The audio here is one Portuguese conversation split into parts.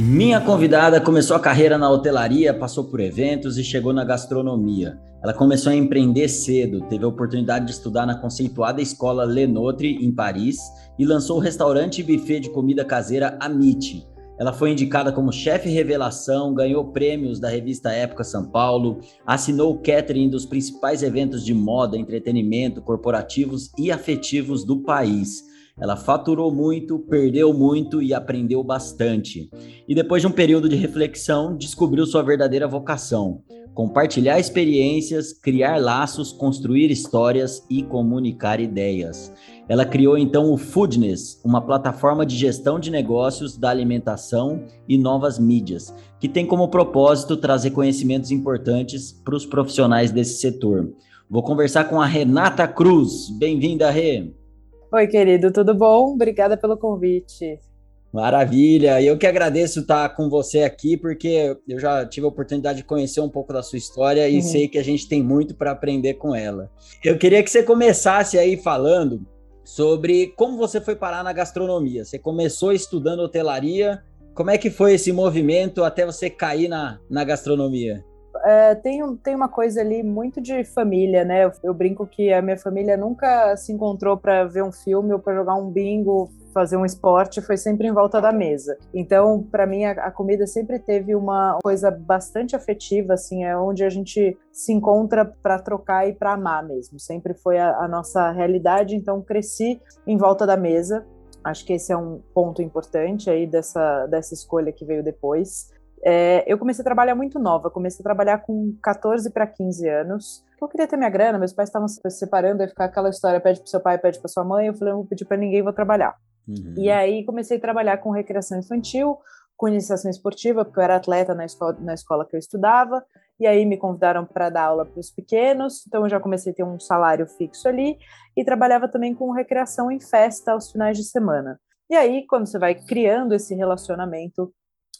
Minha convidada começou a carreira na hotelaria, passou por eventos e chegou na gastronomia. Ela começou a empreender cedo, teve a oportunidade de estudar na conceituada escola Le Notre, em Paris, e lançou o restaurante e buffet de comida caseira Amite. Ela foi indicada como chefe revelação, ganhou prêmios da revista Época São Paulo, assinou o catering dos principais eventos de moda, entretenimento, corporativos e afetivos do país. Ela faturou muito, perdeu muito e aprendeu bastante. E depois de um período de reflexão, descobriu sua verdadeira vocação: compartilhar experiências, criar laços, construir histórias e comunicar ideias. Ela criou então o Foodness, uma plataforma de gestão de negócios da alimentação e novas mídias, que tem como propósito trazer conhecimentos importantes para os profissionais desse setor. Vou conversar com a Renata Cruz. Bem-vinda, Rê. Oi, querido, tudo bom? Obrigada pelo convite. Maravilha, eu que agradeço estar com você aqui, porque eu já tive a oportunidade de conhecer um pouco da sua história e uhum. sei que a gente tem muito para aprender com ela. Eu queria que você começasse aí falando sobre como você foi parar na gastronomia. Você começou estudando hotelaria, como é que foi esse movimento até você cair na, na gastronomia? É, tem, tem uma coisa ali muito de família, né? Eu, eu brinco que a minha família nunca se encontrou para ver um filme ou para jogar um bingo, fazer um esporte, foi sempre em volta da mesa. Então, para mim, a, a, comida sempre teve uma coisa bastante afetiva, assim, é onde a gente se encontra para trocar e para amar mesmo. Sempre foi a, a nossa realidade. Então, cresci em volta da mesa. Acho que esse é um ponto importante aí dessa, dessa escolha que veio depois. É, eu comecei a trabalhar muito nova, comecei a trabalhar com 14 para 15 anos. Eu queria ter minha grana, meus pais estavam se separando, aí ficar aquela história, pede pro seu pai, pede pra sua mãe, eu falei, não vou pedir para ninguém, vou trabalhar. Uhum. E aí comecei a trabalhar com recreação infantil, com iniciação esportiva, porque eu era atleta na escola, na escola que eu estudava, e aí me convidaram para dar aula para os pequenos, então eu já comecei a ter um salário fixo ali, e trabalhava também com recreação em festa aos finais de semana. E aí, quando você vai criando esse relacionamento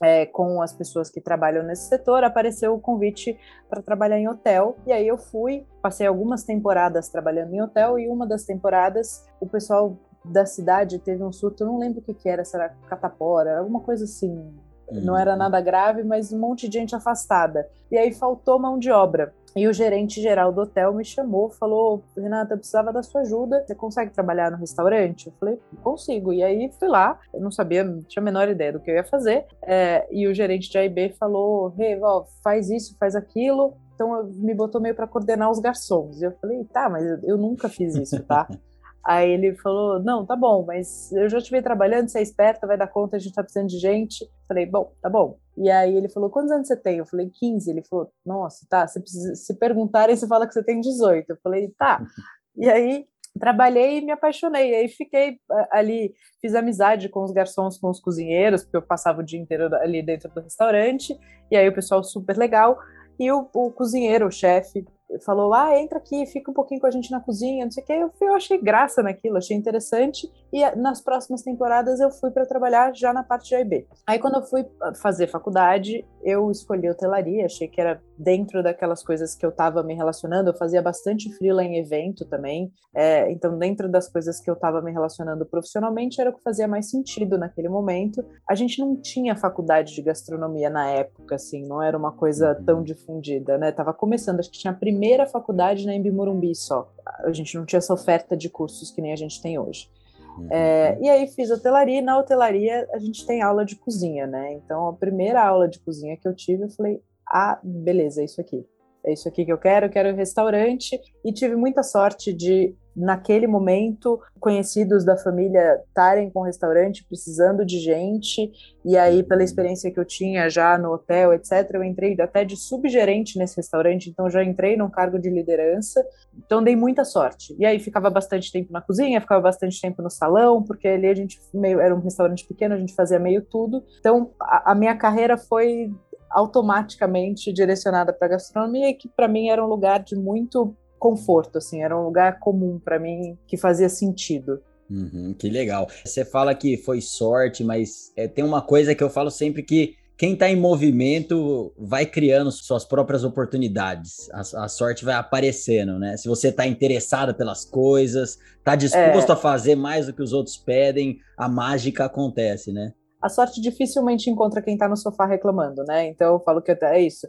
é, com as pessoas que trabalham nesse setor, apareceu o convite para trabalhar em hotel. E aí eu fui, passei algumas temporadas trabalhando em hotel, e uma das temporadas o pessoal da cidade teve um surto, eu não lembro o que, que era, se era catapora, alguma coisa assim. Não era uhum. nada grave, mas um monte de gente afastada. E aí faltou mão de obra. E o gerente geral do hotel me chamou, falou: Renata, eu precisava da sua ajuda. Você consegue trabalhar no restaurante? Eu falei: consigo. E aí fui lá, eu não sabia, não tinha a menor ideia do que eu ia fazer. É, e o gerente de AIB falou: hey, faz isso, faz aquilo. Então me botou meio para coordenar os garçons. E eu falei: tá, mas eu nunca fiz isso, tá? Aí ele falou: Não, tá bom, mas eu já estive trabalhando, você é esperta, vai dar conta, a gente tá precisando de gente. Falei: Bom, tá bom. E aí ele falou: Quantos anos você tem? Eu falei: 15. Ele falou: Nossa, tá, precisa, se perguntarem, você fala que você tem 18. Eu falei: Tá. E aí trabalhei e me apaixonei. Aí fiquei ali, fiz amizade com os garçons, com os cozinheiros, porque eu passava o dia inteiro ali dentro do restaurante. E aí o pessoal super legal. E o, o cozinheiro, o chefe, falou: ah, entra aqui, fica um pouquinho com a gente na cozinha, não sei o que. Eu, eu achei graça naquilo, achei interessante. E eh, nas próximas temporadas eu fui para trabalhar já na parte de AIB. Aí quando eu fui ah, fazer faculdade, eu escolhi hotelaria, achei que era dentro daquelas coisas que eu estava me relacionando. Eu fazia bastante freela em evento também. É, então, dentro das coisas que eu estava me relacionando profissionalmente, era o que fazia mais sentido naquele momento. A gente não tinha faculdade de gastronomia na época, assim, não era uma coisa tão uhum. difundida, né? Tava começando, acho que tinha a primeira faculdade na Embi Morumbi só. A gente não tinha essa oferta de cursos que nem a gente tem hoje. Uhum. É, e aí fiz hotelaria, e na hotelaria a gente tem aula de cozinha, né? Então a primeira aula de cozinha que eu tive, eu falei, ah, beleza, é isso aqui. É isso aqui que eu quero, eu quero um restaurante. E tive muita sorte de naquele momento, conhecidos da família estarem com o restaurante, precisando de gente, e aí, pela experiência que eu tinha já no hotel, etc., eu entrei até de subgerente nesse restaurante, então já entrei num cargo de liderança, então dei muita sorte. E aí ficava bastante tempo na cozinha, ficava bastante tempo no salão, porque ali a gente meio, era um restaurante pequeno, a gente fazia meio tudo. Então, a, a minha carreira foi automaticamente direcionada para gastronomia, que para mim era um lugar de muito conforto, assim, era um lugar comum para mim que fazia sentido. Uhum, que legal. Você fala que foi sorte, mas é, tem uma coisa que eu falo sempre que quem está em movimento vai criando suas próprias oportunidades. A, a sorte vai aparecendo, né? Se você está interessado pelas coisas, está disposto é. a fazer mais do que os outros pedem, a mágica acontece, né? A sorte dificilmente encontra quem está no sofá reclamando, né? Então eu falo que é isso.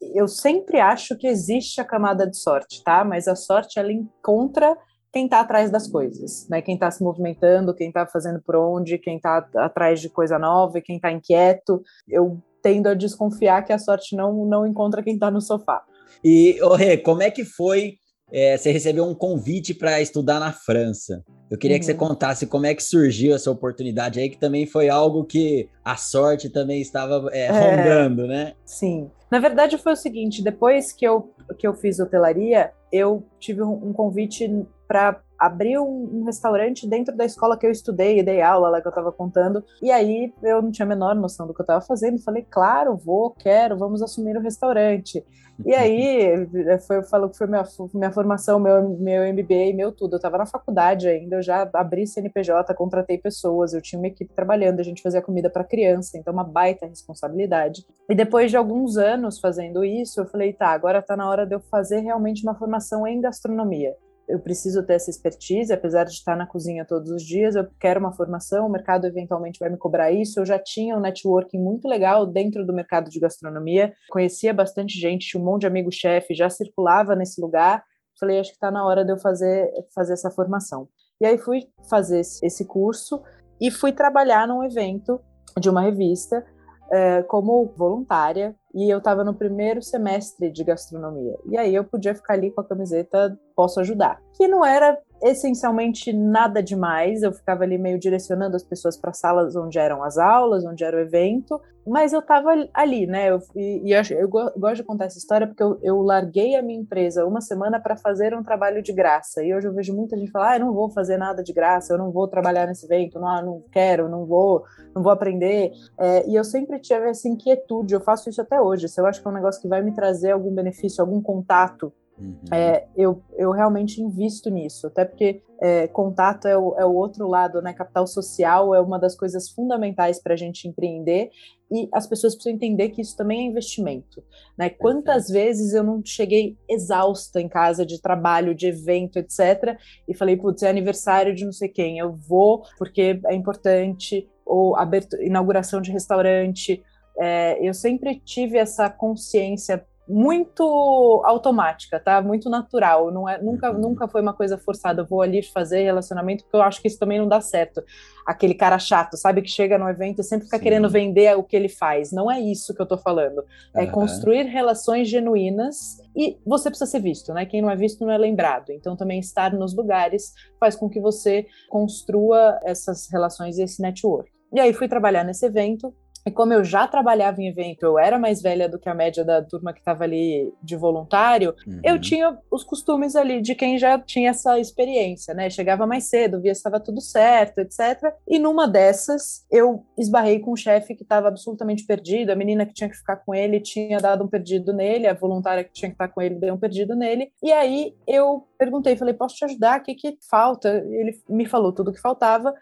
Eu sempre acho que existe a camada de sorte, tá? Mas a sorte ela encontra quem está atrás das coisas, né? Quem está se movimentando, quem está fazendo por onde, quem está atrás de coisa nova, quem está inquieto. Eu tendo a desconfiar que a sorte não não encontra quem está no sofá. E, Rê, como é que foi? É, você recebeu um convite para estudar na França. Eu queria uhum. que você uhum. contasse como é que surgiu essa oportunidade aí, que também foi algo que a sorte também estava é, é, rondando, né? Sim. Na verdade, foi o seguinte: depois que eu, que eu fiz hotelaria, eu tive um, um convite para abrir um, restaurante dentro da escola que eu estudei e dei aula lá que eu estava contando. E aí eu não tinha a menor noção do que eu estava fazendo. Falei, claro, vou, quero, vamos assumir o restaurante. E aí foi, eu falo que foi minha, minha formação, meu, meu MBA, meu tudo. Eu estava na faculdade ainda, eu já abri CNPJ, contratei pessoas, eu tinha uma equipe trabalhando, a gente fazia comida para criança, então uma baita responsabilidade. E depois de alguns anos fazendo isso, eu falei, tá, agora está na hora de eu fazer realmente uma formação em gastronomia eu preciso ter essa expertise, apesar de estar na cozinha todos os dias, eu quero uma formação, o mercado eventualmente vai me cobrar isso. Eu já tinha um networking muito legal dentro do mercado de gastronomia, conhecia bastante gente, tinha um monte de amigo chefe, já circulava nesse lugar. Falei, acho que está na hora de eu fazer, fazer essa formação. E aí fui fazer esse curso e fui trabalhar num evento de uma revista é, como voluntária e eu estava no primeiro semestre de gastronomia. E aí eu podia ficar ali com a camiseta Posso Ajudar, que não era essencialmente nada demais. Eu ficava ali meio direcionando as pessoas para salas onde eram as aulas, onde era o evento, mas eu estava ali, né? Eu, e, e eu, eu, gosto de contar essa história porque eu, eu larguei a minha empresa uma semana para fazer um trabalho de graça. E hoje eu vejo muita gente falar: ah, eu não vou fazer nada de graça, eu não vou trabalhar nesse evento, não, não quero, não vou, não vou aprender. É, e eu sempre tive essa inquietude, eu faço isso até hoje. Se eu acho que é um negócio que vai me trazer algum benefício, algum contato Uhum. É, eu, eu realmente invisto nisso, até porque é, contato é o, é o outro lado, né? Capital social é uma das coisas fundamentais para a gente empreender e as pessoas precisam entender que isso também é investimento, né? Quantas vezes eu não cheguei exausta em casa de trabalho, de evento, etc. E falei, putz, é aniversário de não sei quem, eu vou porque é importante, ou abertura, inauguração de restaurante. É, eu sempre tive essa consciência muito automática, tá? Muito natural. Não é, nunca, uhum. nunca foi uma coisa forçada. Eu vou ali fazer relacionamento, porque eu acho que isso também não dá certo. Aquele cara chato, sabe, que chega no evento e sempre fica Sim. querendo vender o que ele faz. Não é isso que eu tô falando. É uhum. construir relações genuínas e você precisa ser visto, né? Quem não é visto não é lembrado. Então também estar nos lugares faz com que você construa essas relações e esse network. E aí fui trabalhar nesse evento, e como eu já trabalhava em evento, eu era mais velha do que a média da turma que estava ali de voluntário, uhum. eu tinha os costumes ali de quem já tinha essa experiência, né? Chegava mais cedo, via se estava tudo certo, etc. E numa dessas, eu esbarrei com um chefe que estava absolutamente perdido, a menina que tinha que ficar com ele tinha dado um perdido nele, a voluntária que tinha que estar com ele deu um perdido nele. E aí eu perguntei, falei, posso te ajudar? O que, que falta? Ele me falou tudo o que faltava.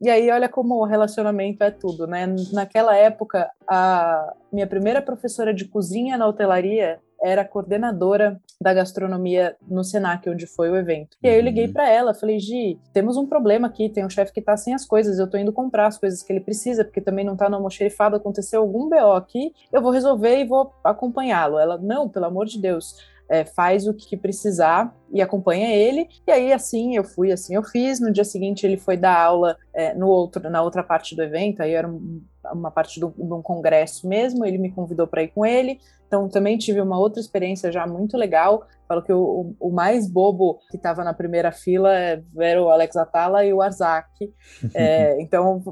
E aí, olha como o relacionamento é tudo, né? Naquela época, a minha primeira professora de cozinha na hotelaria era coordenadora da gastronomia no Senac, onde foi o evento. E aí eu liguei uhum. para ela, falei, Gi, temos um problema aqui, tem um chefe que tá sem as coisas, eu tô indo comprar as coisas que ele precisa, porque também não tá no almoxerifado, aconteceu algum BO aqui, eu vou resolver e vou acompanhá-lo. Ela, não, pelo amor de Deus, é, faz o que precisar e acompanha ele. E aí, assim eu fui, assim eu fiz. No dia seguinte, ele foi dar aula é, no outro, na outra parte do evento, aí era um, uma parte do, de um congresso mesmo. Ele me convidou para ir com ele. Então, também tive uma outra experiência já muito legal. Falo que o, o mais bobo que estava na primeira fila era o Alex Atala e o Arzak. É, então,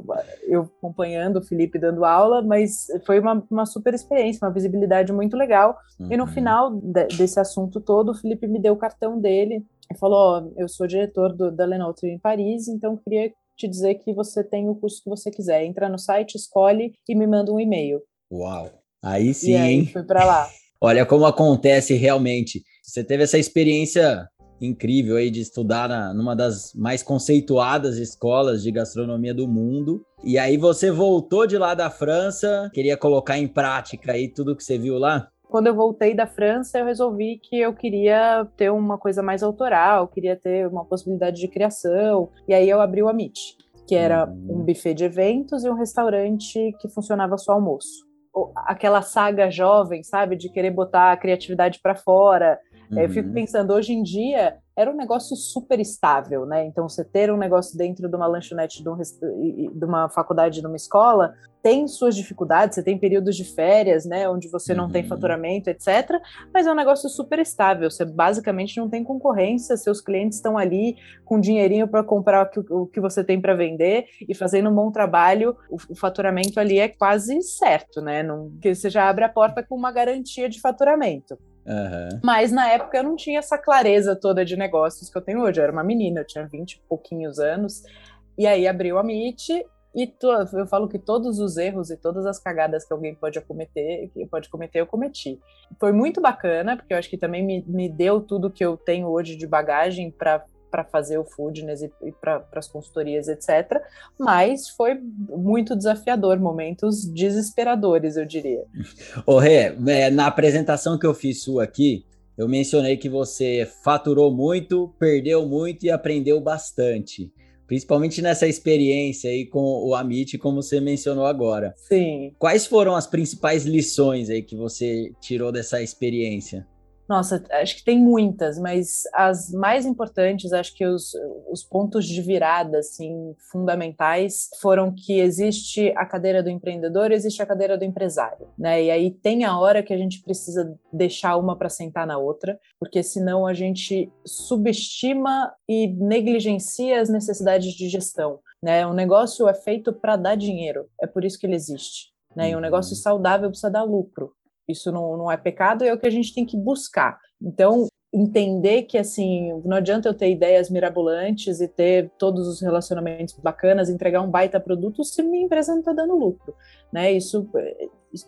eu acompanhando o Felipe dando aula, mas foi uma, uma super experiência, uma visibilidade muito legal. Uhum. E no uhum. final de, desse assunto todo, o Felipe me deu o cartão dele e falou: oh, Eu sou diretor do, da Lenotre em Paris, então queria te dizer que você tem o curso que você quiser. Entra no site, escolhe e me manda um e-mail. Uau! Aí sim, e aí, hein? fui para lá. Olha como acontece realmente. Você teve essa experiência incrível aí de estudar na, numa das mais conceituadas escolas de gastronomia do mundo. E aí você voltou de lá da França, queria colocar em prática aí tudo que você viu lá? Quando eu voltei da França, eu resolvi que eu queria ter uma coisa mais autoral, queria ter uma possibilidade de criação. E aí eu abri o Amit, que era uhum. um buffet de eventos e um restaurante que funcionava só almoço. Aquela saga jovem, sabe, de querer botar a criatividade para fora, Uhum. Eu fico uhum. pensando, hoje em dia era um negócio super estável, né? Então, você ter um negócio dentro de uma lanchonete, de, um, de uma faculdade, de uma escola, tem suas dificuldades, você tem períodos de férias, né, onde você não tem uhum. faturamento, etc. Mas é um negócio super estável, você basicamente não tem concorrência, seus clientes estão ali com dinheirinho para comprar o que, você tem para vender e fazendo um bom trabalho, o, o, faturamento ali é quase certo, né? Não, porque você já abre a porta com uma garantia de faturamento. Uhum. Mas na época eu não tinha essa clareza toda de negócios que eu tenho hoje. Eu era uma menina, eu tinha 20 e pouquinhos anos. E aí abriu a Meet e to, eu falo que todos os erros e todas as cagadas que alguém pode cometer, pode cometer, eu cometi. Foi muito bacana, porque eu acho que também me, me deu tudo que eu tenho hoje de bagagem para para fazer o Foodness e, e para as consultorias, etc. Mas foi muito desafiador, momentos desesperadores, eu diria. Ô, Rê, é, na apresentação que eu fiz sua aqui, eu mencionei que você faturou muito, perdeu muito e aprendeu bastante. Principalmente nessa experiência aí com o Amit, como você mencionou agora. Sim. Quais foram as principais lições aí que você tirou dessa experiência? Nossa, acho que tem muitas, mas as mais importantes, acho que os, os pontos de virada, assim, fundamentais, foram que existe a cadeira do empreendedor, existe a cadeira do empresário, né? E aí tem a hora que a gente precisa deixar uma para sentar na outra, porque senão a gente subestima e negligencia as necessidades de gestão, né? O negócio é feito para dar dinheiro, é por isso que ele existe. Né? E um negócio uhum. saudável precisa dar lucro. Isso não, não é pecado, é o que a gente tem que buscar. Então, entender que assim não adianta eu ter ideias mirabolantes e ter todos os relacionamentos bacanas, entregar um baita produto se minha empresa não está dando lucro, né? Isso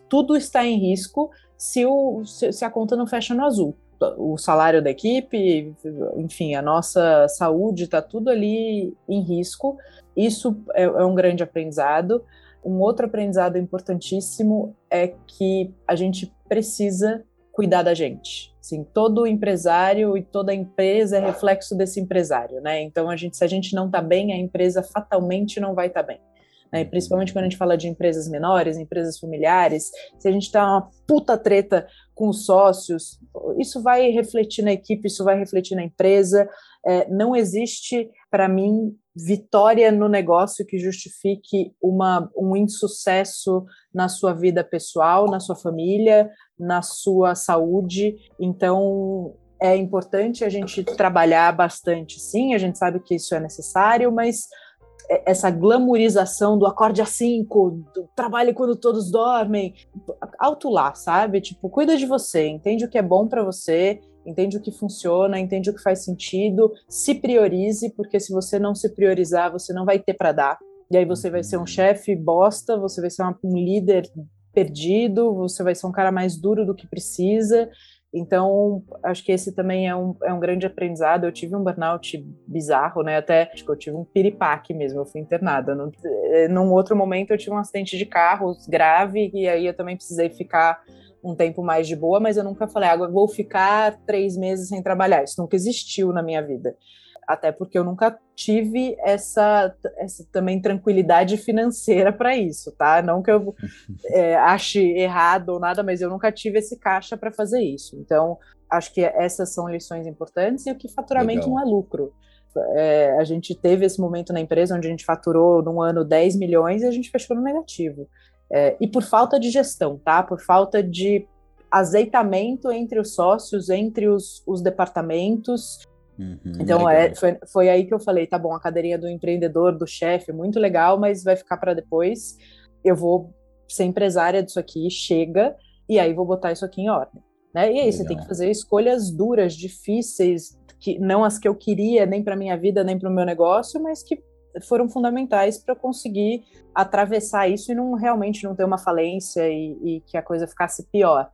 tudo está em risco se, o, se a conta não fecha no azul. O salário da equipe, enfim, a nossa saúde está tudo ali em risco. Isso é, é um grande aprendizado. Um outro aprendizado importantíssimo é que a gente precisa cuidar da gente. Assim, todo empresário e toda empresa é reflexo desse empresário, né? Então a gente, se a gente não está bem, a empresa fatalmente não vai estar tá bem. Né? Principalmente quando a gente fala de empresas menores, empresas familiares, se a gente está uma puta treta com os sócios, isso vai refletir na equipe, isso vai refletir na empresa. É, não existe, para mim, vitória no negócio que justifique uma, um insucesso na sua vida pessoal, na sua família, na sua saúde. Então, é importante a gente trabalhar bastante, sim, a gente sabe que isso é necessário, mas essa glamorização do acorde a cinco, do trabalho quando todos dormem, alto lá, sabe? Tipo, cuida de você, entende o que é bom para você, entende o que funciona, entende o que faz sentido, se priorize, porque se você não se priorizar, você não vai ter para dar. E aí você vai ser um uhum. chefe bosta, você vai ser um líder perdido, você vai ser um cara mais duro do que precisa. Então, acho que esse também é um, é um grande aprendizado. Eu tive um burnout bizarro, né? Até acho que eu tive um piripaque mesmo, eu fui internada. Num, num outro momento, eu tive um acidente de carro grave, e aí eu também precisei ficar um tempo mais de boa, mas eu nunca falei, ah, vou ficar três meses sem trabalhar. Isso nunca existiu na minha vida. Até porque eu nunca tive essa, essa também tranquilidade financeira para isso, tá? Não que eu é, ache errado ou nada, mas eu nunca tive esse caixa para fazer isso. Então, acho que essas são lições importantes e o que faturamento Legal. não é lucro. É, a gente teve esse momento na empresa onde a gente faturou num ano 10 milhões e a gente fechou no negativo. É, e por falta de gestão, tá? Por falta de azeitamento entre os sócios, entre os, os departamentos. Uhum, então é, foi, foi aí que eu falei, tá bom, a cadeirinha do empreendedor, do chefe, muito legal, mas vai ficar para depois. Eu vou ser empresária disso aqui, chega, e aí vou botar isso aqui em ordem. Né? E aí legal. você tem que fazer escolhas duras, difíceis, que não as que eu queria nem para minha vida nem para o meu negócio, mas que foram fundamentais para conseguir atravessar isso e não realmente não ter uma falência e, e, que a coisa ficasse pior.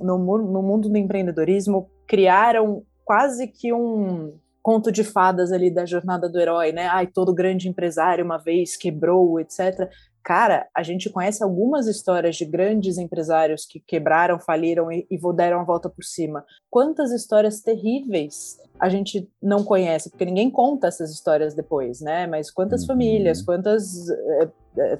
no, no mundo do empreendedorismo, criaram quase que um conto de fadas ali da jornada do herói, né? Ai, todo grande empresário uma vez quebrou, etc. Cara, a gente conhece algumas histórias de grandes empresários que quebraram, faliram e, e deram a volta por cima. Quantas histórias terríveis a gente não conhece, porque ninguém conta essas histórias depois, né? Mas quantas uhum. famílias, quantas é,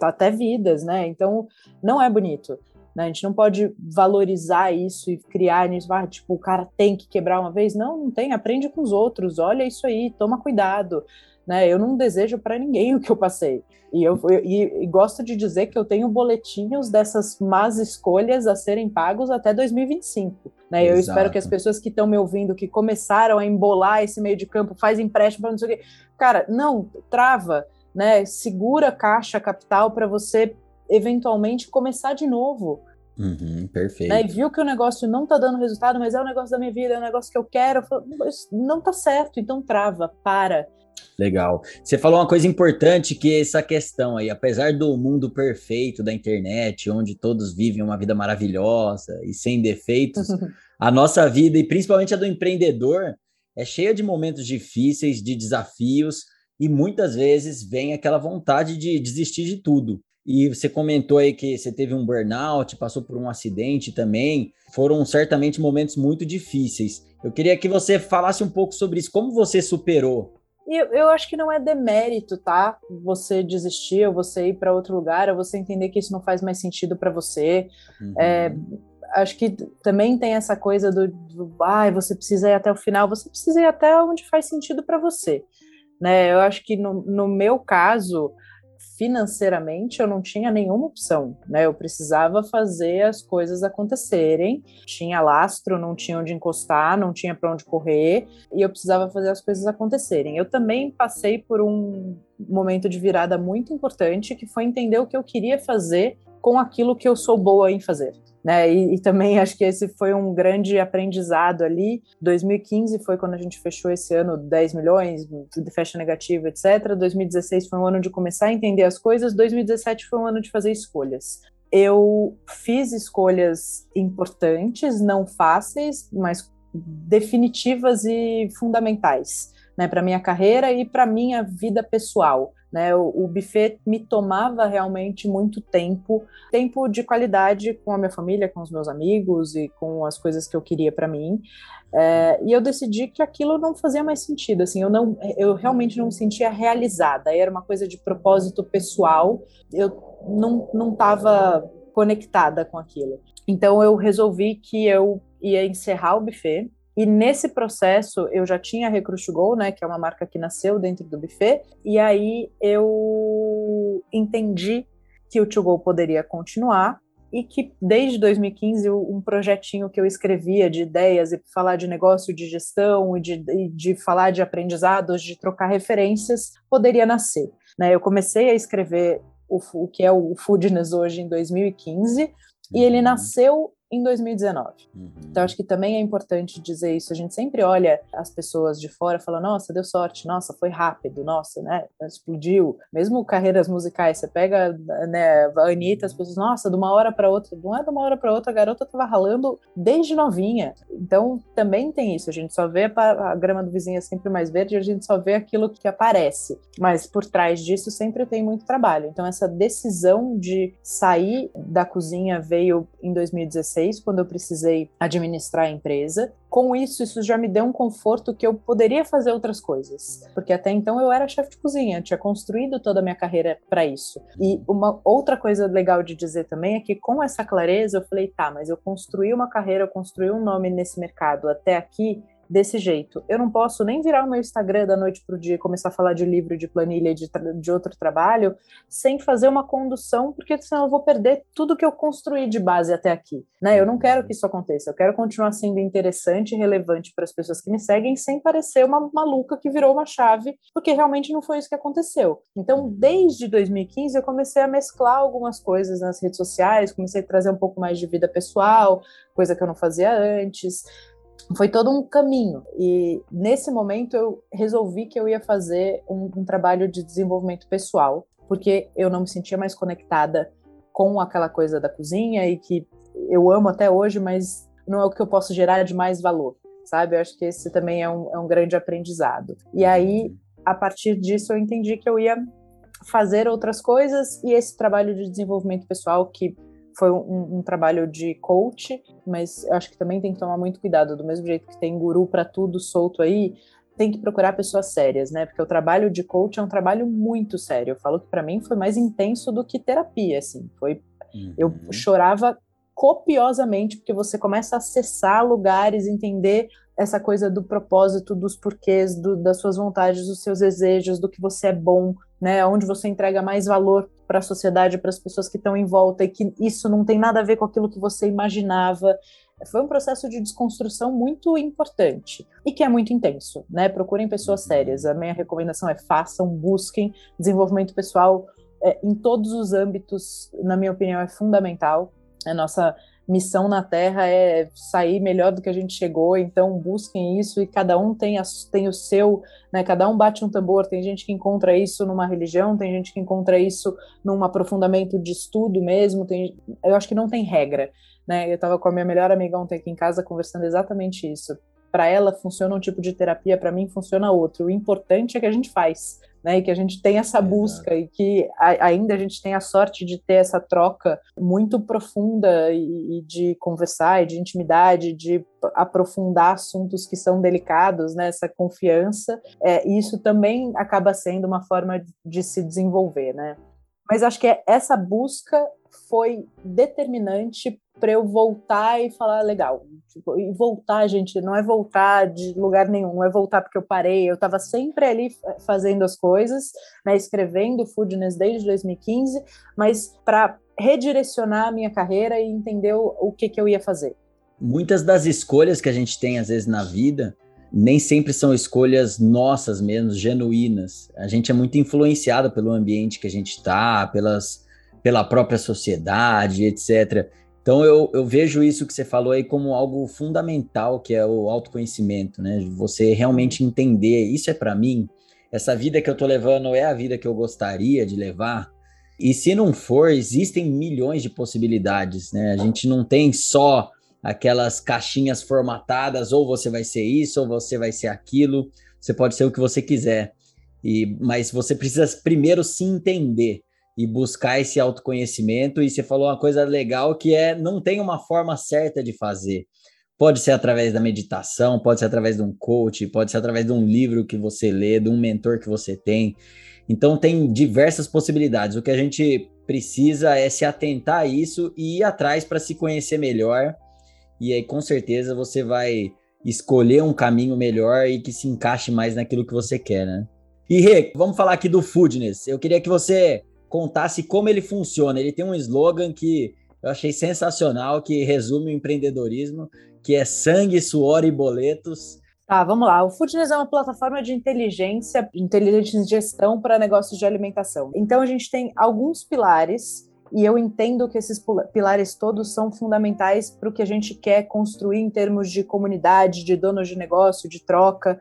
até vidas, né? Então, não é bonito. Né? A gente não pode valorizar isso e criar nisso, ah, tipo, o cara tem que quebrar uma vez. Não, não tem, aprende com os outros, olha isso aí, toma cuidado. Né? Eu não desejo para ninguém o que eu passei. E eu, e, e, gosto de dizer que eu tenho boletinhos dessas más escolhas a serem pagos até 2025. Né? Eu espero que as pessoas que estão me ouvindo, que começaram a embolar esse meio de campo, faz empréstimo para não sei o quê. Cara, não, trava, né? Segura caixa capital para você eventualmente começar de novo. Uhum, perfeito. Né? E viu que o negócio não tá dando resultado, mas é o negócio da minha vida, é o negócio que eu quero. Eu não tá certo, então trava, para. Legal. Você falou uma coisa importante que é essa questão aí, apesar do mundo perfeito da internet, onde todos vivem uma vida maravilhosa e sem defeitos, a nossa vida e principalmente a do empreendedor é cheia de momentos difíceis, de desafios e muitas vezes vem aquela vontade de desistir de tudo. E você comentou aí que você teve um burnout, passou por um acidente também. Foram certamente momentos muito difíceis. Eu queria que você falasse um pouco sobre isso. Como você superou eu, eu acho que não é demérito, tá? Você desistir ou você ir para outro lugar, ou você entender que isso não faz mais sentido para você. Uhum. É, acho que também tem essa coisa do, do ah, você precisa ir até o final, você precisa ir até onde faz sentido para você. Né? Eu acho que no, no meu caso, financeiramente eu não tinha nenhuma opção, né? Eu precisava fazer as coisas acontecerem. Tinha lastro, não tinha onde encostar, não tinha para onde correr, e eu precisava fazer as coisas acontecerem. Eu também passei por um momento de virada muito importante, que foi entender o que eu queria fazer com aquilo que eu sou boa em fazer. Né? E, e, também acho que esse foi um grande aprendizado ali. 2015 foi quando a gente fechou esse ano 10 milhões, fecha negativo, etc. 2016 foi um ano de começar a entender as coisas. 2017 foi um ano de fazer escolhas. Eu fiz escolhas importantes, não fáceis, mas definitivas e fundamentais, né, para minha carreira e para minha vida pessoal. Né? O, o, buffet me tomava realmente muito tempo, tempo de qualidade com a minha família, com os meus amigos e com as coisas que eu queria para mim. É, e eu decidi que aquilo não fazia mais sentido. Assim, eu não, eu realmente não me sentia realizada. Era uma coisa de propósito pessoal. Eu não não estava conectada com aquilo. Então eu resolvi que eu ia encerrar o buffet e nesse processo eu já tinha a Recruit Go, né, que é uma marca que nasceu dentro do buffet, e aí eu entendi que o To Go poderia continuar e que desde 2015 um projetinho que eu escrevia de ideias e falar de negócio, de gestão e de, de falar de aprendizados, de trocar referências, poderia nascer. Né? Eu comecei a escrever o, o que é o Foodness hoje em 2015 e ele uhum. nasceu em 2019. Uhum. Então, acho que também é importante dizer isso. A gente sempre olha as pessoas de fora e fala: nossa, deu sorte, nossa, foi rápido, nossa, né? Explodiu. Mesmo carreiras musicais, você pega né, a Anitta, as pessoas, nossa, de uma hora para outra. Não é de uma hora para outra, a garota tava ralando desde novinha. Então, também tem isso. A gente só vê a, a grama do vizinho é sempre mais verde, a gente só vê aquilo que aparece. Mas por trás disso sempre tem muito trabalho. Então, essa decisão de sair da cozinha veio em 2016 quando eu precisei administrar a empresa. Com isso, isso já me deu um conforto que eu poderia fazer outras coisas, porque até então eu era chefe de cozinha, tinha construído toda a minha carreira para isso. E uma outra coisa legal de dizer também é que com essa clareza eu falei, tá, mas eu construí uma carreira, eu construí um nome nesse mercado até aqui, desse jeito. Eu não posso nem virar o meu Instagram da noite para o dia e começar a falar de livro, de planilha, de, de outro trabalho, sem fazer uma condução, porque senão eu vou perder tudo que eu construí de base até aqui. Né? Eu não quero que isso aconteça. Eu quero continuar sendo interessante e relevante para as pessoas que me seguem, sem parecer uma maluca que virou uma chave, porque realmente não foi isso que aconteceu. Então, desde 2015, eu comecei a mesclar algumas coisas nas redes sociais, comecei a trazer um pouco mais de vida pessoal, coisa que eu não fazia antes foi todo um caminho. E nesse momento eu resolvi que eu ia fazer um, um, trabalho de desenvolvimento pessoal, porque eu não me sentia mais conectada com aquela coisa da cozinha e que eu amo até hoje, mas não é o que eu posso gerar de mais valor, sabe? Eu acho que esse também é um, é um grande aprendizado. E aí, a partir disso, eu entendi que eu ia fazer outras coisas e esse trabalho de desenvolvimento pessoal que foi um, um, trabalho de coach, mas eu acho que também tem que tomar muito cuidado, do mesmo jeito que tem guru para tudo solto aí, tem que procurar pessoas sérias, né? Porque o trabalho de coach é um trabalho muito sério. Eu falo que para mim foi mais intenso do que terapia, assim. Foi uhum. eu chorava copiosamente porque você começa a acessar lugares, entender essa coisa do propósito, dos porquês, do, das suas vontades, dos seus desejos, do que você é bom, né? Onde você entrega mais valor para a sociedade, para as pessoas que estão em volta e que isso não tem nada a ver com aquilo que você imaginava. Foi um processo de desconstrução muito importante e que é muito intenso, né? Procurem pessoas sérias. A minha recomendação é façam, busquem desenvolvimento pessoal é, em todos os âmbitos. Na minha opinião, é fundamental. A nossa missão na Terra é sair melhor do que a gente chegou, então busquem isso e cada um tem, a, tem o seu, né? Cada um bate um tambor. Tem gente que encontra isso numa religião, tem gente que encontra isso num aprofundamento de estudo mesmo. Tem, eu acho que não tem regra, né? Eu estava com a minha melhor amiga ontem aqui em casa conversando exatamente isso. Para ela funciona um tipo de terapia, para mim funciona outro. O importante é que a gente faz né, e que a gente tem essa busca e que a, ainda a gente tem a sorte de ter essa troca muito profunda e, e, de conversar e de intimidade, de aprofundar assuntos que são delicados, né, essa confiança, é, e isso também acaba sendo uma forma de, de se desenvolver, né. Mas acho que é, essa busca foi determinante para eu voltar e falar legal. Tipo, e voltar, gente, não é voltar de lugar nenhum, não é voltar porque eu parei. Eu estava sempre ali fazendo as coisas, né, escrevendo Foodness desde 2015, mas para redirecionar a minha carreira e entender o, o que, que eu ia fazer. Muitas das escolhas que a gente tem, às vezes, na vida, nem sempre são escolhas nossas mesmo, genuínas. A gente é muito influenciado pelo ambiente que a gente está, pelas, pela própria sociedade, etc. Então eu, eu vejo isso que você falou aí como algo fundamental, que é o autoconhecimento, né? Você realmente entender, isso é para mim, essa vida que eu tô levando é a vida que eu gostaria de levar. E se não for, existem milhões de possibilidades, né? A gente não tem só aquelas caixinhas formatadas, ou você vai ser isso, ou você vai ser aquilo. Você pode ser o que você quiser. E, mas você precisa primeiro se entender e buscar esse autoconhecimento. E você falou uma coisa legal que é não tem uma forma certa de fazer. Pode ser através da meditação, pode ser através de um coach, pode ser através de um livro que você lê, de um mentor que você tem. Então tem diversas possibilidades. O que a gente precisa é se atentar a isso e ir atrás para se conhecer melhor. E aí com certeza você vai escolher um caminho melhor e que se encaixe mais naquilo que você quer, né? E Rê, vamos falar aqui do Foodness. Eu queria que você contasse como ele funciona. Ele tem um slogan que eu achei sensacional, que resume o empreendedorismo, que é sangue, suor e boletos. Tá, vamos lá. O Foodness é uma plataforma de inteligência, inteligência de gestão para negócios de alimentação. Então a gente tem alguns pilares e eu entendo que esses pilares todos são fundamentais para o que a gente quer construir em termos de comunidade, de donos de negócio, de troca.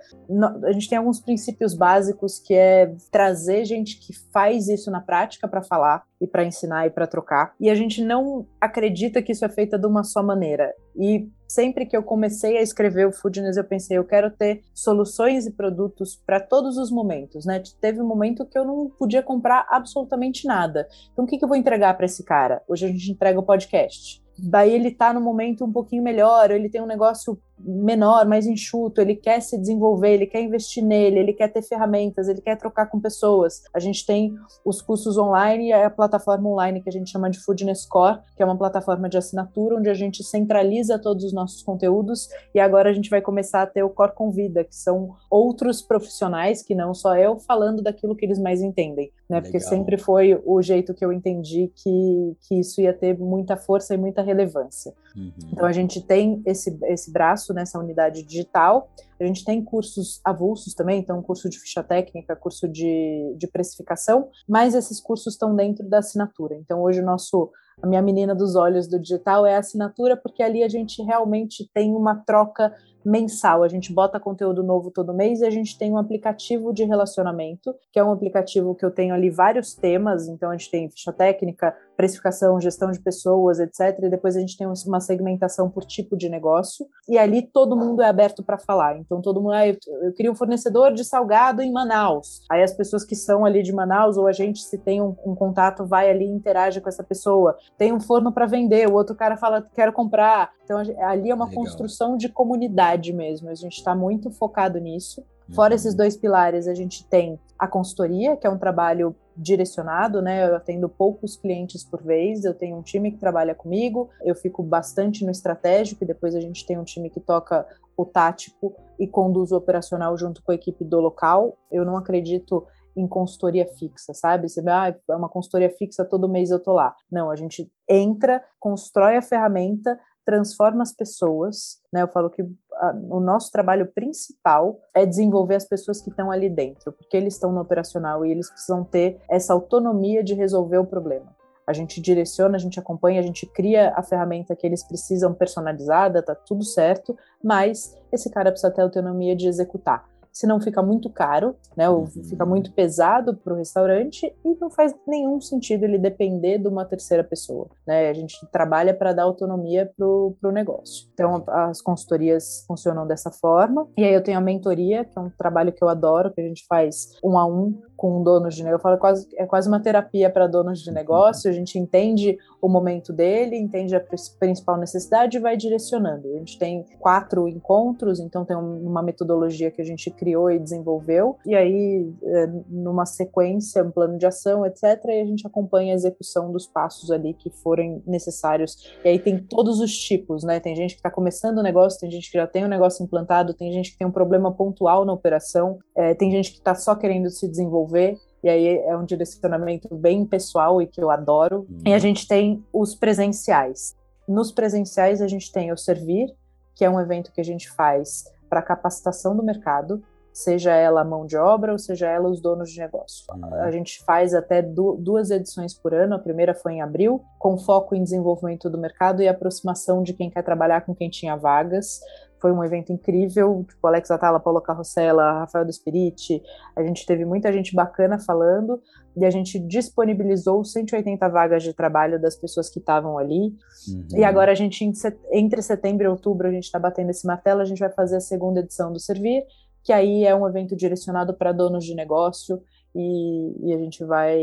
A gente tem alguns princípios básicos que é trazer gente que faz isso na prática para falar e para ensinar e para trocar. E a gente não acredita que isso é feito de uma só maneira. E sempre que eu comecei a escrever o Foodness, eu pensei, eu quero ter soluções e produtos para todos os momentos, né? Teve um momento que eu não podia comprar absolutamente nada. Então, o que, que eu vou entregar para esse cara? Hoje a gente entrega o podcast. Daí ele está no momento um pouquinho melhor, ele tem um negócio menor, mais enxuto, ele quer se desenvolver, ele quer investir nele, ele quer ter ferramentas, ele quer trocar com pessoas. A gente tem os cursos online e a plataforma online que a gente chama de Foodness Core, que é uma plataforma de assinatura onde a gente centraliza todos os nossos conteúdos e agora a gente vai começar a ter o Core Convida, que são outros profissionais que não só eu falando daquilo que eles mais entendem, né? Porque sempre foi o jeito que eu entendi que, que isso ia ter muita força e muita relevância. Uhum. Então a gente tem esse, esse braço nessa unidade digital. A gente tem cursos avulsos também, então curso de ficha técnica, curso de, de precificação, mas esses cursos estão dentro da assinatura. Então hoje o nosso a minha menina dos olhos do digital é a assinatura, porque ali a gente realmente tem uma troca mensal. A gente bota conteúdo novo todo mês e a gente tem um aplicativo de relacionamento, que é um aplicativo que eu tenho ali vários temas. Então, a gente tem ficha técnica, precificação, gestão de pessoas, etc. E depois a gente tem uma segmentação por tipo de negócio. E ali todo mundo é aberto para falar. Então todo mundo, ah, eu, eu queria um fornecedor de salgado em Manaus. Aí as pessoas que são ali de Manaus ou a gente se tem um, um contato vai ali e interage com essa pessoa. Tem um forno para vender, o outro cara fala quero comprar. Então ali é uma Legal. construção de comunidade mesmo. A gente está muito focado nisso. Fora esses dois pilares, a gente tem a consultoria, que é um trabalho direcionado, né? Eu atendo poucos clientes por vez, eu tenho um time que trabalha comigo, eu fico bastante no estratégico e depois a gente tem um time que toca o tático e conduz o operacional junto com a equipe do local. Eu não acredito em consultoria fixa, sabe? Você ah, é uma consultoria fixa, todo mês eu tô lá. Não, a gente entra, constrói a ferramenta, transforma as pessoas, né? Eu falo que a, o nosso trabalho principal é desenvolver as pessoas que estão ali dentro, porque eles estão no operacional e eles precisam ter essa autonomia de resolver o problema. A gente direciona, a gente acompanha, a gente cria a ferramenta que eles precisam personalizada, tá tudo certo, mas esse cara precisa ter autonomia de executar senão fica muito caro, né? Ou uhum. fica muito pesado para o restaurante e não faz nenhum sentido ele depender de uma terceira pessoa, né? A gente trabalha para dar autonomia para o negócio. Então as consultorias funcionam dessa forma. E aí eu tenho a mentoria, que é um trabalho que eu adoro, que a gente faz um a um com donos de negócio. Eu falo, é quase, é quase uma terapia para donos de negócio. A gente entende o momento dele, entende a principal necessidade e vai direcionando. A gente tem quatro encontros, então tem uma metodologia que a gente criou e desenvolveu. E aí, é, numa sequência, um plano de ação, etc. E a gente acompanha a execução dos passos ali que forem necessários. E aí tem todos os tipos, né? Tem gente que está começando o negócio, tem gente que já tem o negócio implantado, tem gente que tem um problema pontual na operação, é, tem gente que está só querendo se desenvolver. E aí é um direcionamento bem pessoal e que eu adoro. Uhum. E a gente tem os presenciais. Nos presenciais a gente tem o Servir, que é um evento que a gente faz para capacitação do mercado, seja ela a mão de obra ou seja ela os donos de negócio. Uhum. A gente faz até du duas edições por ano, a primeira foi em abril, com foco em desenvolvimento do mercado e aproximação de quem quer trabalhar com quem tinha vagas, foi um evento incrível, tipo, Alex Atala, Paulo Carrossela, Rafael do Spirit, a gente teve muita gente bacana falando, e a gente disponibilizou 180 vagas de trabalho das pessoas que estavam ali, uhum. e agora a gente, entre setembro e outubro, a gente está batendo esse martelo, a gente vai fazer a segunda edição do Servir, que aí é um evento direcionado para donos de negócio, e, e, a gente vai,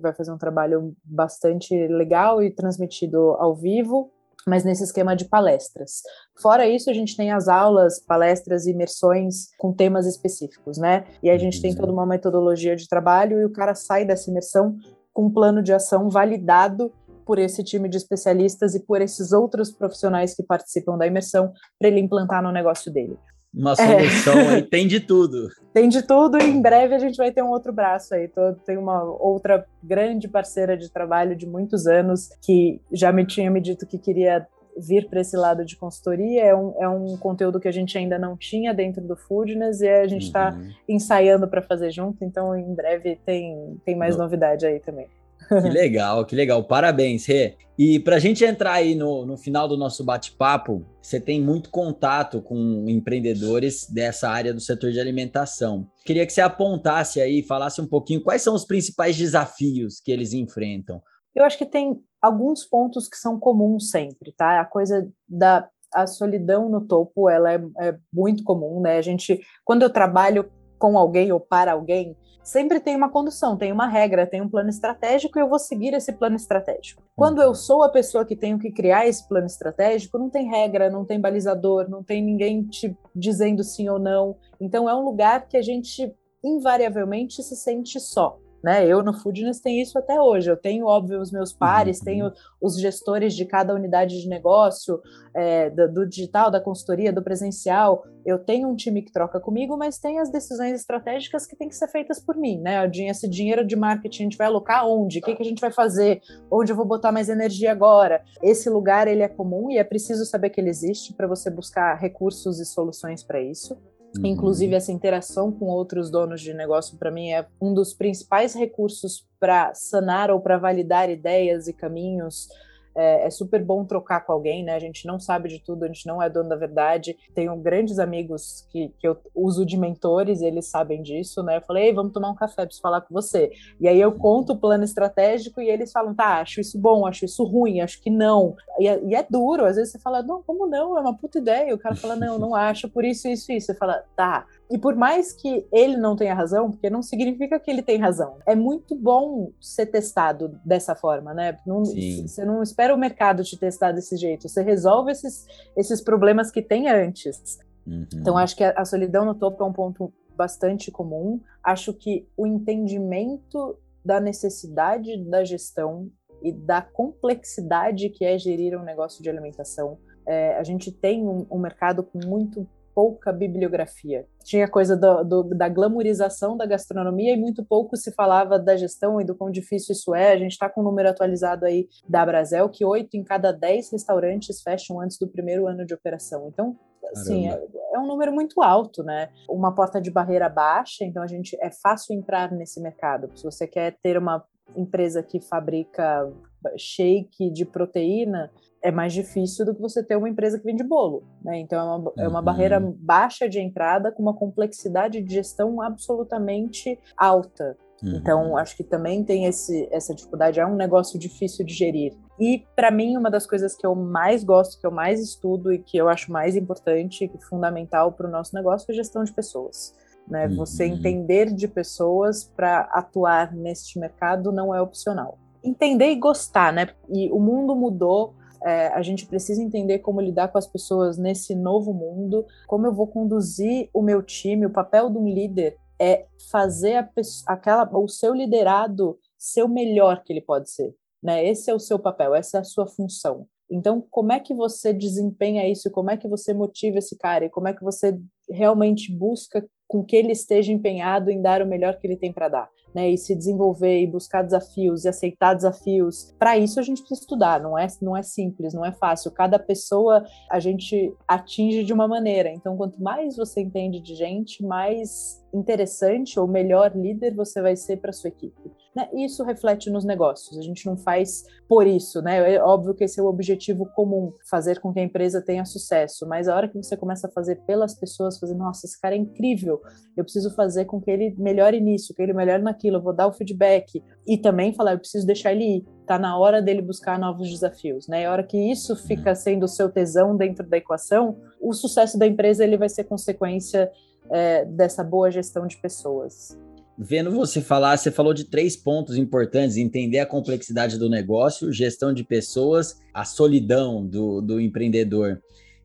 vai fazer um trabalho bastante legal e transmitido ao vivo, mas nesse esquema de palestras. Fora isso, a gente tem as aulas, palestras e imersões com temas específicos, né? E a gente tem toda uma metodologia de trabalho e o cara sai dessa imersão com um plano de ação validado por esse time de especialistas e por esses outros profissionais que participam da imersão para ele implantar no negócio dele. Uma solução é. aí tem de tudo. Tem de tudo e em breve a gente vai ter um outro braço aí. Tem uma outra grande parceira de trabalho de muitos anos que já me tinha me dito que queria vir para esse lado de consultoria. É um, é um conteúdo que a gente ainda não tinha dentro do Foodness e a gente está uhum. ensaiando para fazer junto. Então em breve tem, tem mais novidade aí também. Que legal, que legal. Parabéns, Rê. E para a gente entrar aí no, no final do nosso bate-papo, você tem muito contato com empreendedores dessa área do setor de alimentação. Queria que você apontasse aí, falasse um pouquinho quais são os principais desafios que eles enfrentam. Eu acho que tem alguns pontos que são comuns sempre, tá? A coisa da a solidão no topo, ela é, é muito comum, né? A gente, quando eu trabalho com alguém ou para alguém, sempre tem uma condução, tem uma regra, tem um plano estratégico e eu vou seguir esse plano estratégico. Quando eu sou a pessoa que tenho que criar esse plano estratégico, não tem regra, não tem balizador, não tem ninguém te dizendo sim ou não. Então é um lugar que a gente invariavelmente se sente só. Né? Eu no Foodness tenho isso até hoje. Eu tenho, óbvio, os meus pares, uhum. tenho os gestores de cada unidade de negócio, é, do, do, digital, da consultoria, do presencial. Eu tenho um time que troca comigo, mas tem as decisões estratégicas que têm que ser feitas por mim. Né? Esse dinheiro de marketing a gente vai alocar onde? O que, que a gente vai fazer? Onde eu vou botar mais energia agora? Esse lugar ele é comum e é preciso saber que ele existe para você buscar recursos e soluções para isso. Uhum. Inclusive, essa interação com outros donos de negócio, para mim, é um dos principais recursos para sanar ou para validar ideias e caminhos é, é, super bom trocar com alguém, né? A gente não sabe de tudo, a gente não é dono da verdade. Tenho grandes amigos que, que eu uso de mentores, eles sabem disso, né? Eu falei, Ei, vamos tomar um café, preciso falar com você. E aí eu conto o plano estratégico e eles falam, tá, acho isso bom, acho isso ruim, acho que não. E é, e é duro, às vezes você fala, não, como não? É uma puta ideia. E o cara fala, não, não acho, por isso, isso, isso. Você fala, tá. E por mais que ele não tenha razão, porque não significa que ele tem razão, é muito bom ser testado dessa forma, né? Não, você não espera o mercado te testar desse jeito, você resolve esses, esses problemas que tem antes. Uhum. Então, acho que a, a solidão no topo é um ponto bastante comum. Acho que o entendimento da necessidade da gestão e da complexidade que é gerir um negócio de alimentação. É, a gente tem um, um mercado com muito pouca bibliografia. Tinha coisa do, do, da glamorização da gastronomia e muito pouco se falava da gestão e do quão difícil isso é. A gente está com um número atualizado aí da Brasel que oito em cada dez restaurantes fecham antes do primeiro ano de operação. Então, assim, é, é, um número muito alto, né? Uma porta de barreira baixa, então a gente é fácil entrar nesse mercado. Se você quer ter uma empresa que fabrica shake de proteína, é mais difícil do que você ter uma empresa que vende bolo, né? Então é uma, é uma uhum. barreira baixa de entrada com uma complexidade de gestão absolutamente alta. Uhum. Então acho que também tem esse, essa dificuldade, é um negócio difícil de gerir. E para mim uma das coisas que eu mais gosto, que eu mais estudo e que eu acho mais importante, e fundamental para o nosso negócio é gestão de pessoas. Né? Uhum. Você entender de pessoas para atuar neste mercado não é opcional. Entender e gostar, né? E o mundo mudou é, a gente precisa entender como lidar com as pessoas nesse novo mundo, como eu vou conduzir o meu time. O papel de um líder é fazer a aquela, o seu liderado ser o melhor que ele pode ser. Né? Esse é o seu papel, essa é a sua função. Então, como é que você desempenha isso? Como é que você motiva esse cara? E como é que você realmente busca com que ele esteja empenhado em dar o melhor que ele tem para dar? né, e se desenvolver e buscar desafios e aceitar desafios. Para isso a gente precisa estudar, não é não é simples, não é fácil. Cada pessoa a gente atinge de uma maneira. Então, quanto mais você entende de gente, mais interessante ou melhor líder você vai ser para sua equipe. Né? Isso reflete nos negócios. A gente não faz por isso, né? É óbvio que esse é o objetivo comum, fazer com que a empresa tenha sucesso. Mas a hora que você começa a fazer pelas pessoas, fazer, nossa, esse cara é incrível. Eu preciso fazer com que ele melhore nisso, que ele melhore naquilo. Eu vou dar o feedback e também falar, eu preciso deixar ele ir. Tá na hora dele buscar novos desafios, né? A hora que isso fica sendo o seu tesão dentro da equação, o sucesso da empresa ele vai ser consequência é, dessa boa gestão de pessoas. Vendo você falar, você falou de três pontos importantes: entender a complexidade do negócio, gestão de pessoas, a solidão do, do empreendedor.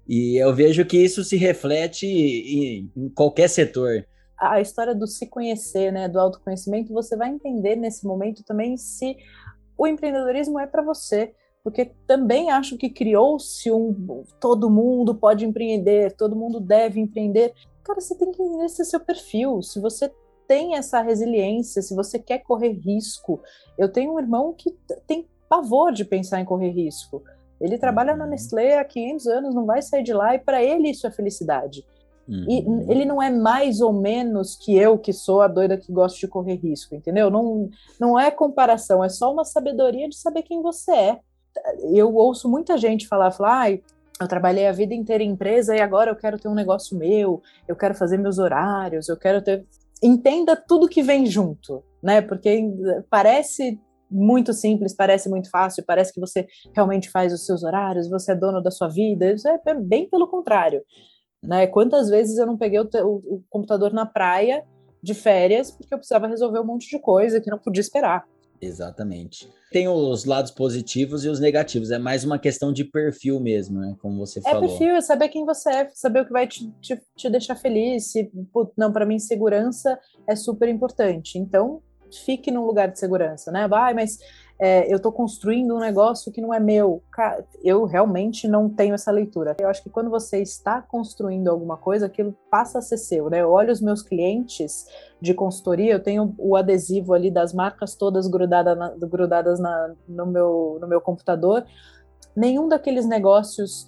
E eu vejo que isso se reflete em, em qualquer setor. A história do se conhecer, né, do autoconhecimento, você vai entender nesse momento também se o empreendedorismo é para você porque também acho que criou-se um todo mundo pode empreender, todo mundo deve empreender cara, você tem que entender esse seu perfil. Se você tem essa resiliência, se você quer correr risco. Eu tenho um irmão que tem pavor de pensar em correr risco. Ele trabalha na uhum. Nestlé há 500 anos, não vai sair de lá e para ele isso é felicidade. Uhum. E ele não é mais ou menos que eu, que sou a doida que gosta de correr risco, entendeu? Não, não é comparação, é só uma sabedoria de saber quem você é. Eu ouço muita gente falar, falar ah, eu trabalhei a vida inteira em empresa e agora eu quero ter um negócio meu, eu quero fazer meus horários, eu quero ter. Entenda tudo que vem junto, né? Porque parece muito simples, parece muito fácil, parece que você realmente faz os seus horários, você é dono da sua vida. Isso é bem pelo contrário. Né? Quantas vezes eu não peguei o, o, o computador na praia de férias porque eu precisava resolver um monte de coisa que não podia esperar. Exatamente. Tem os lados positivos e os negativos. É mais uma questão de perfil mesmo, né? Como você é falou. É perfil, é saber quem você é, saber o que vai te, te, te deixar feliz. Se, não, para mim, segurança é super importante. Então, fique num lugar de segurança, né? Vai, mas é, eu estou construindo um negócio que não é meu. Eu realmente não tenho essa leitura. Eu acho que quando você está construindo alguma coisa, aquilo passa a ser seu, né? Eu olho os meus clientes de consultoria, eu tenho o adesivo ali das marcas todas grudada na, grudadas na, no, meu, no meu computador. Nenhum daqueles negócios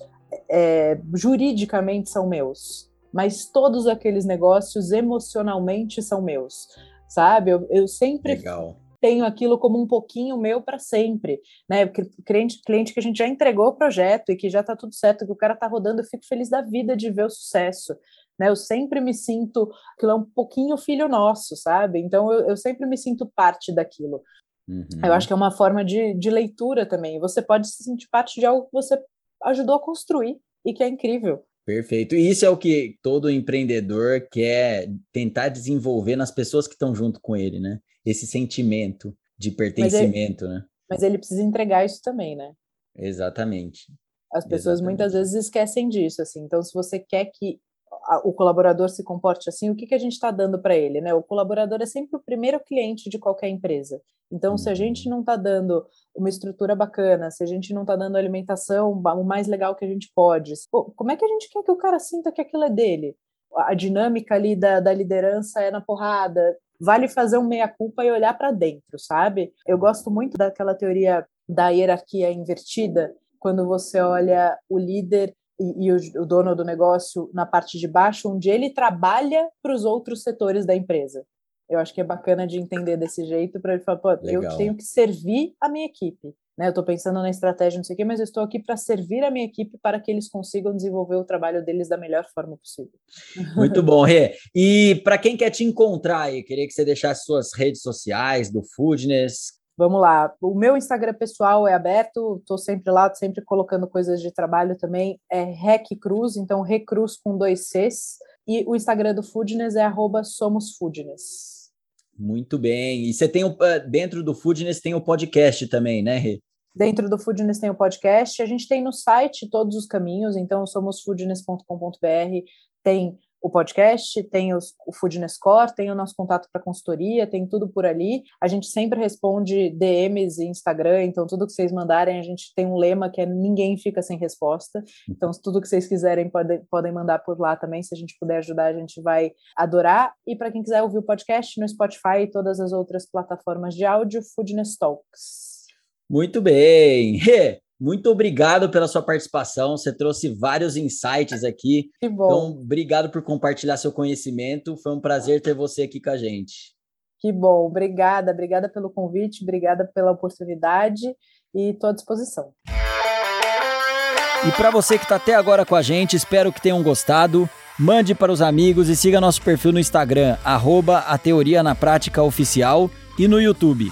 é, juridicamente são meus, mas todos aqueles negócios emocionalmente são meus, sabe? Eu, eu sempre Legal tenho aquilo como um pouquinho meu para sempre, né? Cliente, cliente que a gente já entregou o projeto e que já está tudo certo, que o cara está rodando, eu fico feliz da vida de ver o sucesso. Né, eu sempre me sinto aquilo é um pouquinho filho nosso, sabe? Então eu, eu sempre me sinto parte daquilo. Uhum. Eu acho que é uma forma de, de leitura também. Você pode se sentir parte de algo que você ajudou a construir e que é incrível. Perfeito. E isso é o que todo empreendedor quer tentar desenvolver nas pessoas que estão junto com ele, né? Esse sentimento de pertencimento, mas ele, né? Mas ele precisa entregar isso também, né? Exatamente. As pessoas Exatamente. muitas vezes esquecem disso, assim. Então, se você quer que o colaborador se comporte assim, o que, que a gente está dando para ele, né? O colaborador é sempre o primeiro cliente de qualquer empresa. Então, se a gente uhum. não está dando uma estrutura bacana, se a gente não está dando alimentação o mais legal que a gente pode, pô, como é que a gente quer que o cara sinta que aquilo é dele? A dinâmica ali da, da liderança é na porrada. Vale fazer um meia-culpa e olhar para dentro, sabe? Eu gosto muito daquela teoria da hierarquia invertida, quando você olha o líder e, e o, o, dono do negócio na parte de baixo, onde ele trabalha para os outros setores da empresa. Eu acho que é bacana de entender desse jeito para ele falar, pô, Legal. eu tenho que servir a minha equipe. Né? Eu estou pensando na estratégia, não sei o quê, mas eu estou aqui para servir a minha equipe para que eles consigam desenvolver o trabalho deles da melhor forma possível. Muito bom, Rê. E para quem quer te encontrar aí, queria que você deixasse suas redes sociais do Foodness, Vamos lá. O meu Instagram pessoal é aberto, estou sempre lá, sempre colocando coisas de trabalho também. É Rec Cruz, então Recruz com dois Cs. E o Instagram do Foodness é @somosfoodness. Muito bem. E você tem o, ah, dentro do Foodness tem o podcast também, né, Rê? Dentro do Foodness tem o podcast. A gente tem no site todos os caminhos, então somosfoodness.com.br tem o podcast, tem os, o Foodness Core, tem o nosso contato para consultoria, tem tudo por ali. A gente sempre responde DMs e Instagram, então tudo que vocês mandarem, a gente tem um lema que é ninguém fica sem resposta. Então, tudo que vocês quiserem pode, podem mandar por lá também. Se a gente puder ajudar, a gente vai adorar. E para quem quiser ouvir o podcast no Spotify e todas as outras plataformas de áudio, Foodness Talks. Muito bem. Muito obrigado pela sua participação. Você trouxe vários insights aqui. Que bom. Então, obrigado por compartilhar seu conhecimento. Foi um prazer ter você aqui com a gente. Que bom. Obrigada. Obrigada pelo convite, obrigada pela oportunidade e estou à disposição. E para você que está até agora com a gente, espero que tenham gostado. Mande para os amigos e siga nosso perfil no Instagram, arroba a Teoria na Prática Oficial e no YouTube.